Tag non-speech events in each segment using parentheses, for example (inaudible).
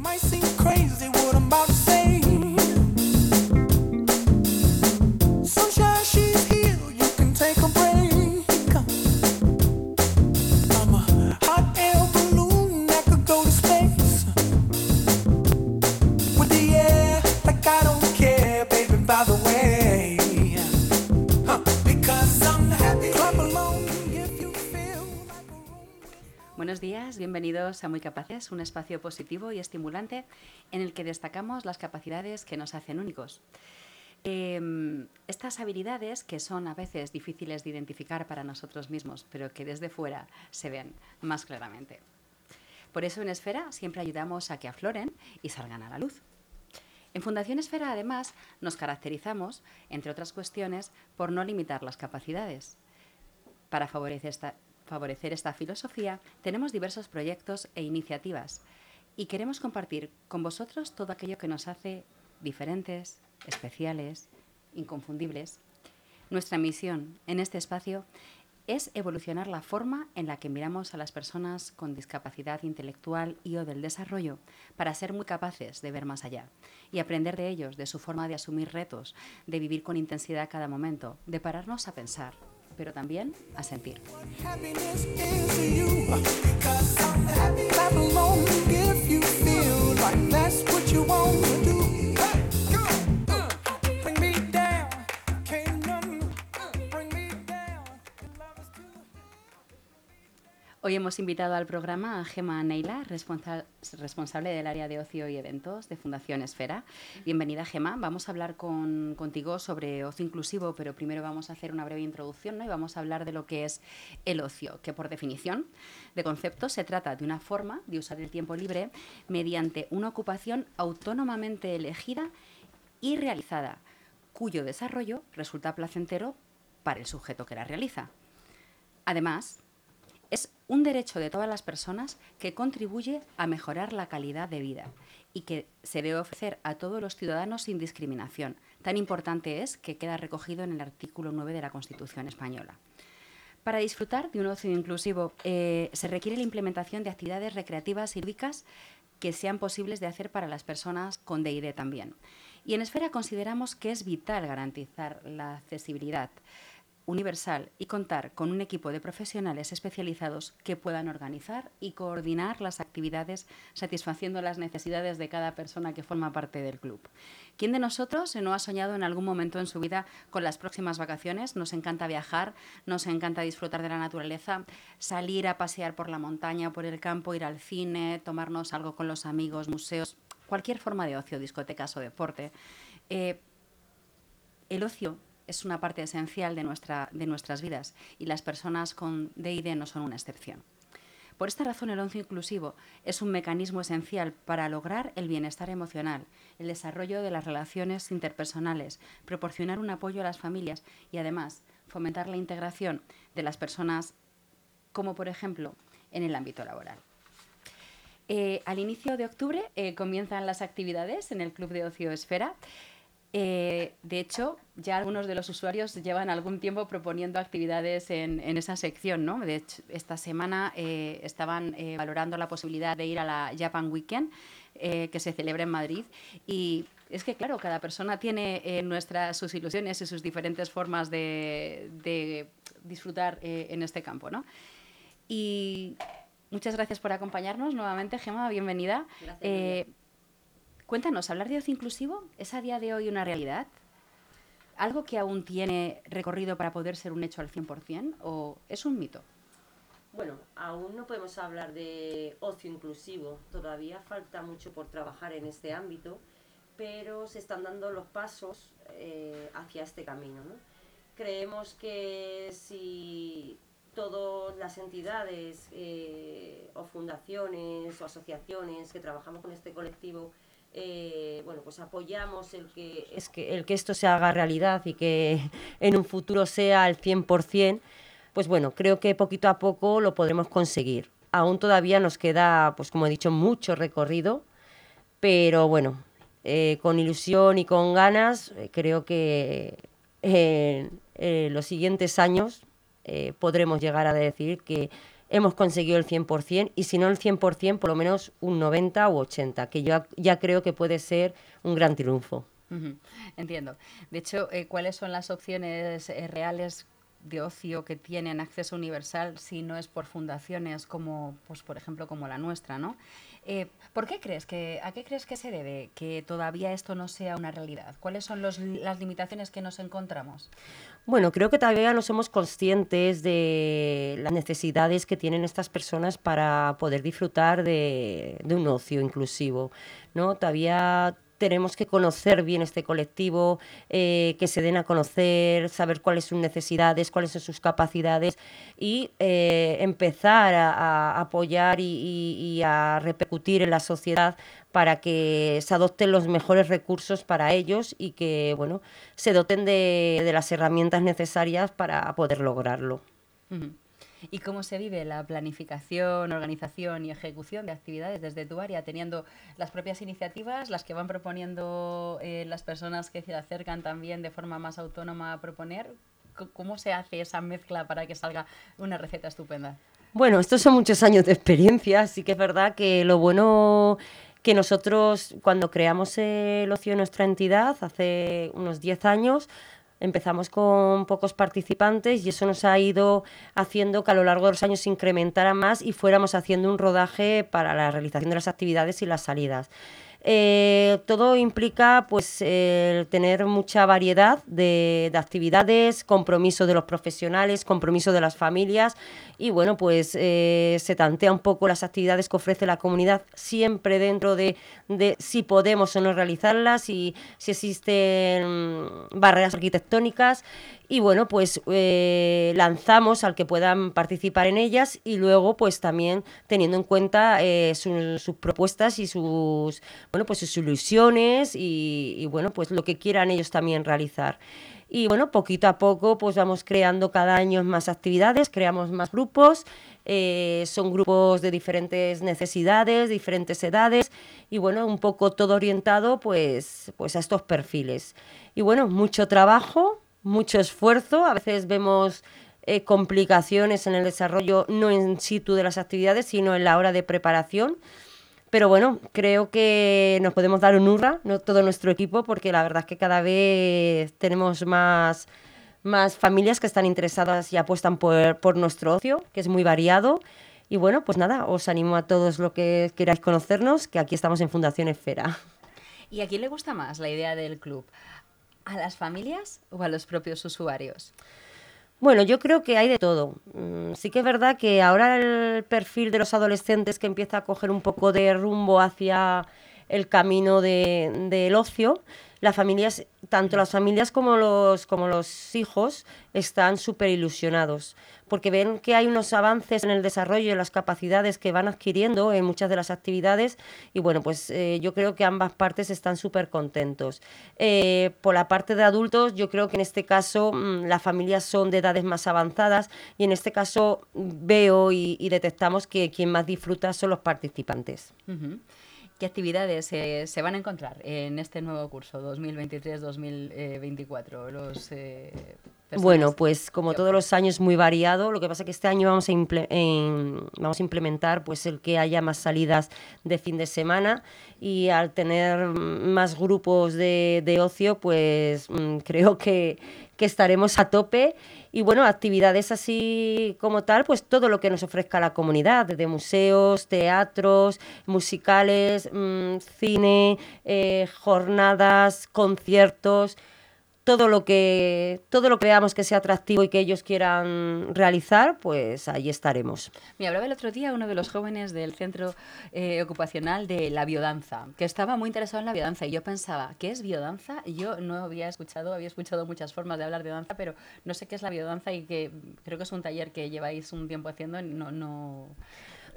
might seem crazy. Bienvenidos a Muy Capaces, un espacio positivo y estimulante en el que destacamos las capacidades que nos hacen únicos. Em, estas habilidades que son a veces difíciles de identificar para nosotros mismos, pero que desde fuera se ven más claramente. Por eso en Esfera siempre ayudamos a que afloren y salgan a la luz. En Fundación Esfera, además, nos caracterizamos, entre otras cuestiones, por no limitar las capacidades. Para favorecer esta, favorecer esta filosofía, tenemos diversos proyectos e iniciativas y queremos compartir con vosotros todo aquello que nos hace diferentes, especiales, inconfundibles. Nuestra misión en este espacio es evolucionar la forma en la que miramos a las personas con discapacidad intelectual y o del desarrollo para ser muy capaces de ver más allá y aprender de ellos, de su forma de asumir retos, de vivir con intensidad cada momento, de pararnos a pensar, pero también a sentir. Hoy hemos invitado al programa a Gema Neila, responsable del área de ocio y eventos de Fundación Esfera. Bienvenida, Gema. Vamos a hablar contigo sobre ocio inclusivo, pero primero vamos a hacer una breve introducción ¿no? y vamos a hablar de lo que es el ocio, que por definición de concepto se trata de una forma de usar el tiempo libre mediante una ocupación autónomamente elegida y realizada, cuyo desarrollo resulta placentero para el sujeto que la realiza. Además, un derecho de todas las personas que contribuye a mejorar la calidad de vida y que se debe ofrecer a todos los ciudadanos sin discriminación. Tan importante es que queda recogido en el artículo 9 de la Constitución española. Para disfrutar de un ocio inclusivo eh, se requiere la implementación de actividades recreativas y lúdicas que sean posibles de hacer para las personas con DID también. Y en Esfera consideramos que es vital garantizar la accesibilidad universal y contar con un equipo de profesionales especializados que puedan organizar y coordinar las actividades satisfaciendo las necesidades de cada persona que forma parte del club. ¿Quién de nosotros no ha soñado en algún momento en su vida con las próximas vacaciones? Nos encanta viajar, nos encanta disfrutar de la naturaleza, salir a pasear por la montaña, por el campo, ir al cine, tomarnos algo con los amigos, museos, cualquier forma de ocio, discotecas o deporte. Eh, el ocio es una parte esencial de, nuestra, de nuestras vidas y las personas con DID no son una excepción. Por esta razón, el ocio inclusivo es un mecanismo esencial para lograr el bienestar emocional, el desarrollo de las relaciones interpersonales, proporcionar un apoyo a las familias y, además, fomentar la integración de las personas, como por ejemplo en el ámbito laboral. Eh, al inicio de octubre eh, comienzan las actividades en el Club de Ocio Esfera. Eh, de hecho, ya algunos de los usuarios llevan algún tiempo proponiendo actividades en, esa sección. ¿no? De hecho, esta semana eh, estaban eh, valorando la posibilidad de ir a la Japan Weekend, que se celebra en Madrid. Y es que, claro, cada persona tiene nuestras, sus ilusiones y sus diferentes formas de, disfrutar en este campo. ¿no? Y muchas gracias por acompañarnos nuevamente, Gemma, bienvenida. Cuéntanos, ¿hablar de ocio inclusivo es a día de hoy una realidad? ¿Algo que aún tiene recorrido para poder ser un hecho al 100% o es un mito? Bueno, aún no podemos hablar de ocio inclusivo, todavía falta mucho por trabajar en este ámbito, pero se están dando los pasos eh, hacia este camino. Creemos que si todas las entidades eh, o fundaciones o asociaciones que trabajamos con este colectivo eh, bueno, pues apoyamos el que, es que, el que esto se haga realidad y que (laughs) en un futuro sea al 100%, pues bueno, creo que poquito a poco lo podremos conseguir. Aún todavía nos queda, pues como he dicho, mucho recorrido, pero bueno, eh, con ilusión y con ganas, eh, creo que en los siguientes años podremos llegar a decir que hemos conseguido el 100% y si no el 100%, por lo menos un 90 u 80, que yo ya creo que puede ser un gran triunfo. Entiendo. De hecho, eh, ¿cuáles son las opciones eh, reales de ocio que tienen acceso universal si no es por fundaciones como, pues, por ejemplo, como la nuestra, ¿no? Eh, ¿Por qué crees que, a qué crees que se debe que todavía esto no sea una realidad? ¿Cuáles son las limitaciones que nos encontramos? Bueno, creo que todavía no somos conscientes de las necesidades que tienen estas personas para poder disfrutar de, de un ocio inclusivo, ¿no? Todavía tenemos que conocer bien este colectivo, eh, que se den a conocer, saber cuáles son sus necesidades, cuáles son sus capacidades y eh, empezar a, apoyar y, a repercutir en la sociedad para que se adopten los mejores recursos para ellos y que bueno se doten de, las herramientas necesarias para poder lograrlo. ¿Y cómo se vive la planificación, organización y ejecución de actividades desde tu área, teniendo las propias iniciativas, las que van proponiendo eh, las personas que se acercan también de forma más autónoma a proponer? ¿Cómo se hace esa mezcla para que salga una receta estupenda? Bueno, estos son muchos años de experiencia, así que es verdad que lo bueno que nosotros cuando creamos el ocio en nuestra entidad hace unos 10 años, Empezamos con pocos participantes y eso nos ha ido haciendo que a lo largo de los años se incrementara más y fuéramos haciendo un rodaje para la realización de las actividades y las salidas. Eh, todo implica pues tener mucha variedad de, actividades, compromiso de los profesionales, compromiso de las familias. Y bueno pues eh, se tantea un poco las actividades que ofrece la comunidad siempre dentro de, si podemos o no realizarlas y si existen barreras arquitectónicas y bueno, pues eh, lanzamos al que puedan participar en ellas y luego pues también teniendo en cuenta eh, sus propuestas y sus, bueno, pues sus ilusiones y, bueno, pues lo que quieran ellos también realizar. Y bueno, poquito a poco pues vamos creando cada año más actividades, creamos más grupos, eh, son grupos de diferentes necesidades, diferentes edades y bueno, un poco todo orientado pues, pues a estos perfiles. Y bueno, mucho trabajo, mucho esfuerzo, a veces vemos eh, complicaciones en el desarrollo no en situ de las actividades, sino en la hora de preparación. Pero bueno, creo que nos podemos dar un hurra, no todo nuestro equipo, porque la verdad es que cada vez tenemos más, más familias que están interesadas y apuestan por, por nuestro ocio, que es muy variado. Y bueno, pues nada, os animo a todos los que queráis conocernos, que aquí estamos en Fundación Esfera. ¿Y a quién le gusta más la idea del club? ¿A las familias o a los propios usuarios? Bueno, yo creo que hay de todo. Mm, sí que es verdad que ahora el perfil de los adolescentes que empieza a coger un poco de rumbo hacia el camino del ocio, las familias, tanto las familias como los, como los hijos, están súper ilusionados, porque ven que hay unos avances en el desarrollo y las capacidades que van adquiriendo en muchas de las actividades, y bueno, pues eh, yo creo que ambas partes están súper contentos. Eh, por la parte de adultos, yo creo que en este caso mm, las familias son de edades más avanzadas, y en este caso veo y, detectamos que quien más disfruta son los participantes. ¿Qué actividades se van a encontrar en este nuevo curso 2023-2024? Los eh, bueno, pues como todos los años muy variado, lo que pasa es que este año vamos a, vamos a implementar pues el que haya más salidas de fin de semana y al tener más grupos de, de ocio pues mm, (laughs) creo que, que estaremos a tope y bueno, actividades así como tal, pues todo lo que nos ofrezca la comunidad, desde museos, teatros, musicales, mm, cine, eh, jornadas, conciertos todo lo que todo lo que veamos que sea atractivo y que ellos quieran realizar, pues ahí estaremos. Me hablaba el otro día uno de los jóvenes del centro eh, ocupacional de la biodanza, que estaba muy interesado en la biodanza y yo pensaba, ¿qué es biodanza? Y yo no había escuchado, había escuchado muchas formas de hablar de danza, pero no sé qué es la biodanza y que creo que es un taller que lleváis un tiempo haciendo, no no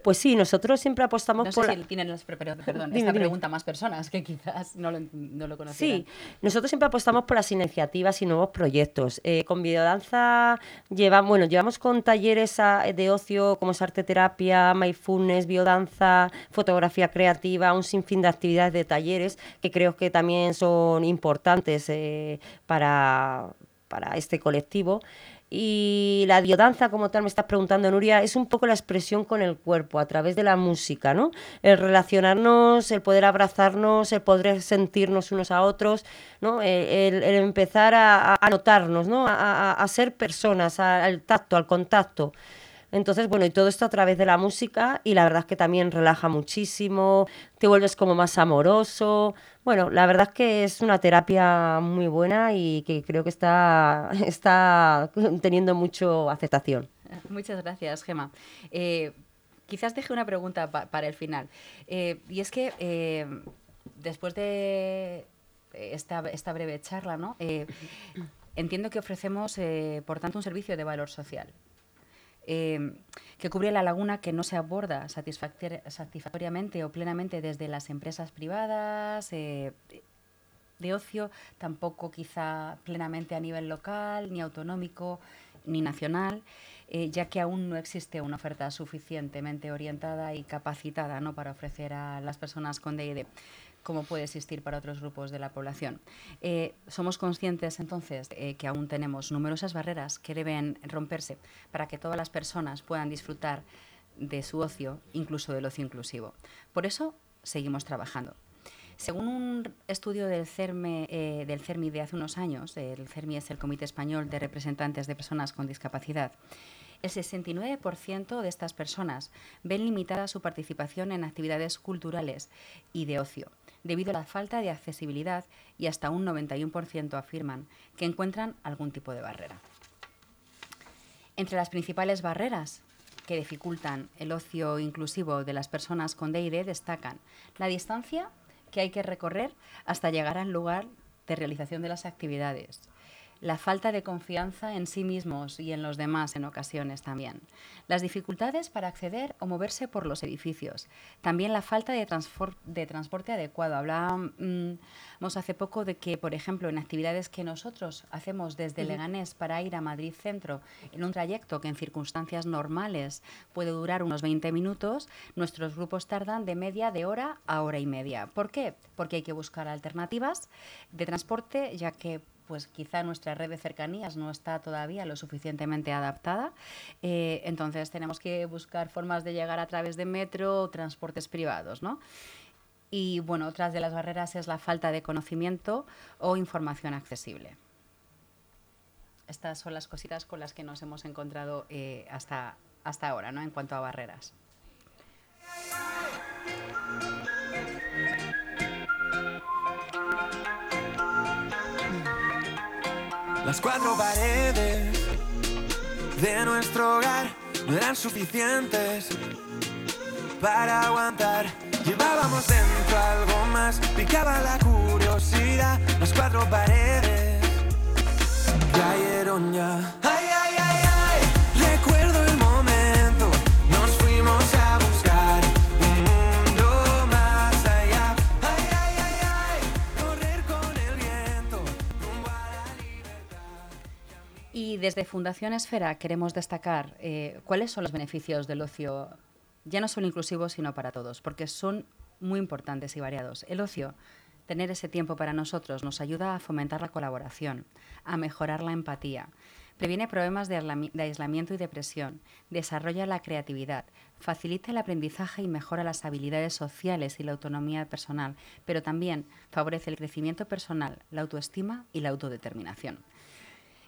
pues sí, nosotros siempre apostamos por... Si tienen las, perdón, (laughs) esta pregunta más personas que quizás no lo, no lo. Sí, nosotros siempre apostamos por las iniciativas y nuevos proyectos. Eh, con Videodanza lleva, bueno, llevamos con talleres de ocio como es arte terapia, mindfulness, biodanza, fotografía creativa, un sinfín de actividades de talleres que creo que también son importantes eh, para, para este colectivo. Y la biodanza, como tal me estás preguntando, Nuria, es un poco la expresión con el cuerpo, a través de la música, ¿no? El relacionarnos, el poder abrazarnos, el poder sentirnos unos a otros, ¿no? El, empezar a, notarnos, ¿no? A, ser personas, al tacto, al contacto. Entonces, bueno, y todo esto a través de la música y la verdad es que también relaja muchísimo, te vuelves como más amoroso. Bueno, la verdad es que es una terapia muy buena y que creo que está, (laughs) está teniendo mucho aceptación. Muchas gracias, Gema. Eh, quizás deje una pregunta para el final. Eh, y es que eh, después de esta, esta breve charla, ¿no? entiendo que ofrecemos, por tanto, un servicio de valor social. Em, que cubre la laguna que no se aborda satisfactoriamente o plenamente desde las empresas privadas, eh, de ocio, tampoco quizá plenamente a nivel local, ni autonómico, ni nacional. Eh, ya que aún no existe una oferta suficientemente orientada y capacitada ¿no? para ofrecer a las personas con DID como puede existir para otros grupos de la población. Eh, somos conscientes entonces eh, que aún tenemos numerosas barreras que deben romperse para que todas las personas puedan disfrutar de su ocio, incluso del ocio inclusivo. Por eso seguimos trabajando. Según un estudio del CERMI, eh, del CERMI de hace unos años, el CERMI es el Comité Español de Representantes de Personas con Discapacidad, el 69% de estas personas ven limitada su participación en actividades culturales y de ocio debido a la falta de accesibilidad y hasta un 91% afirman que encuentran algún tipo de barrera. Entre las principales barreras que dificultan el ocio inclusivo de las personas con DID destacan la distancia que hay que recorrer hasta llegar al lugar de realización de las actividades, la falta de confianza en sí mismos y en los demás en ocasiones también, las dificultades para acceder o moverse por los edificios, también la falta de, de transporte adecuado. Hablábamos hace poco de que, por ejemplo, en actividades que nosotros hacemos desde Leganés para ir a Madrid Centro, en un trayecto que en circunstancias normales puede durar unos 20 minutos, nuestros grupos tardan de media de hora a hora y media. ¿Por qué? Porque hay que buscar alternativas de transporte, ya que pues quizá nuestra red de cercanías no está todavía lo suficientemente adaptada. Eh, entonces tenemos que buscar formas de llegar a través de metro o transportes privados, ¿no? Y bueno, otras de las barreras es la falta de conocimiento o información accesible. Estas son las cositas con las que nos hemos encontrado eh, hasta, hasta ahora, ¿no? En cuanto a barreras. Las cuatro paredes de nuestro hogar no eran suficientes para aguantar. Llevábamos dentro algo más, picaba la curiosidad. Las cuatro paredes cayeron ya. Y desde Fundación Esfera queremos destacar eh, cuáles son los beneficios del ocio, ya no solo inclusivo, sino para todos, porque son muy importantes y variados. El ocio, tener ese tiempo para nosotros, nos ayuda a fomentar la colaboración, a mejorar la empatía, previene problemas de, aislamiento y depresión, desarrolla la creatividad, facilita el aprendizaje y mejora las habilidades sociales y la autonomía personal, pero también favorece el crecimiento personal, la autoestima y la autodeterminación.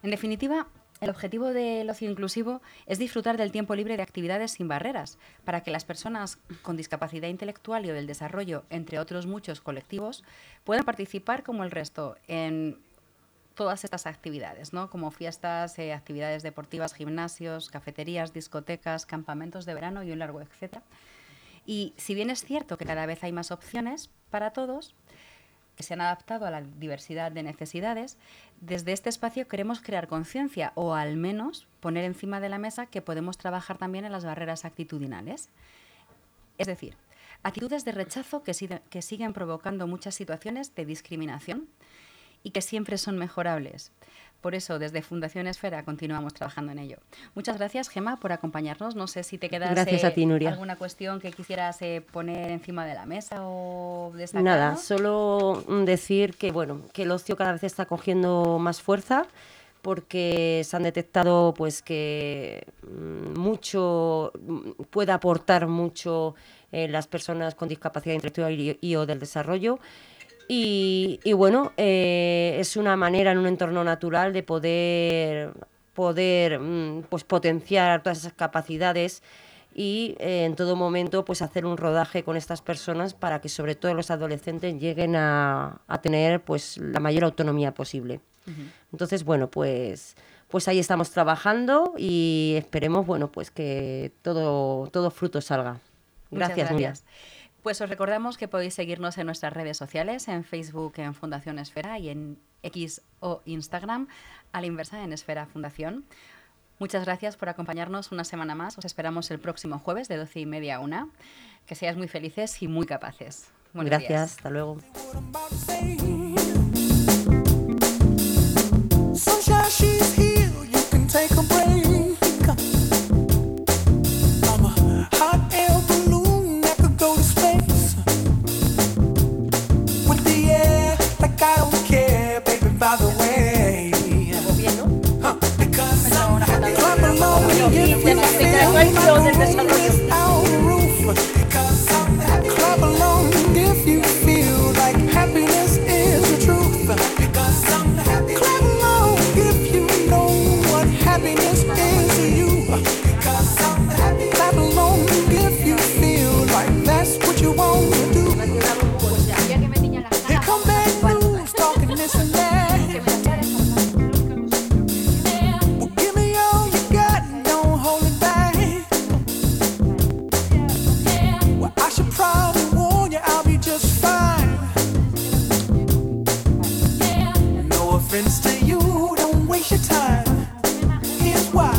En definitiva, el objetivo del ocio inclusivo es disfrutar del tiempo libre de actividades sin barreras, para que las personas con discapacidad intelectual y o del desarrollo, entre otros muchos colectivos, puedan participar como el resto en todas estas actividades, ¿no? como fiestas, eh, actividades deportivas, gimnasios, cafeterías, discotecas, campamentos de verano y un largo etcétera. Y si bien es cierto que cada vez hay más opciones para todos, que se han adaptado a la diversidad de necesidades, desde este espacio queremos crear conciencia o al menos poner encima de la mesa que podemos trabajar también en las barreras actitudinales. Es decir, actitudes de rechazo que, que siguen provocando muchas situaciones de discriminación y que siempre son mejorables. Por eso, desde Fundación Esfera continuamos trabajando en ello. Muchas gracias, Gema, por acompañarnos. No sé si te queda alguna cuestión que quisieras eh, poner encima de la mesa o destacar. Nada, solo decir que, bueno, que el ocio cada vez está cogiendo más fuerza porque se han detectado pues que mm, mucho mm, puede aportar mucho en las personas con discapacidad intelectual y, o del desarrollo. Y, y bueno, eh, es una manera en un entorno natural de poder, poder mm, pues potenciar todas esas capacidades y eh, en todo momento pues hacer un rodaje con estas personas para que sobre todo los adolescentes lleguen a, a tener pues la mayor autonomía posible. Entonces, bueno, pues pues ahí estamos trabajando y esperemos, bueno, pues que todo, todo fruto salga. Gracias, gracias. Pues os recordamos que podéis seguirnos en nuestras redes sociales, en Facebook en Fundación Esfera y en X o Instagram, a la inversa en Esfera Fundación. Muchas gracias por acompañarnos una semana más. Os esperamos el próximo jueves de 12 y media a una. Que seáis muy felices y muy capaces. Buenos gracias, días. hasta luego. desarrollo. waste your time. Here's why.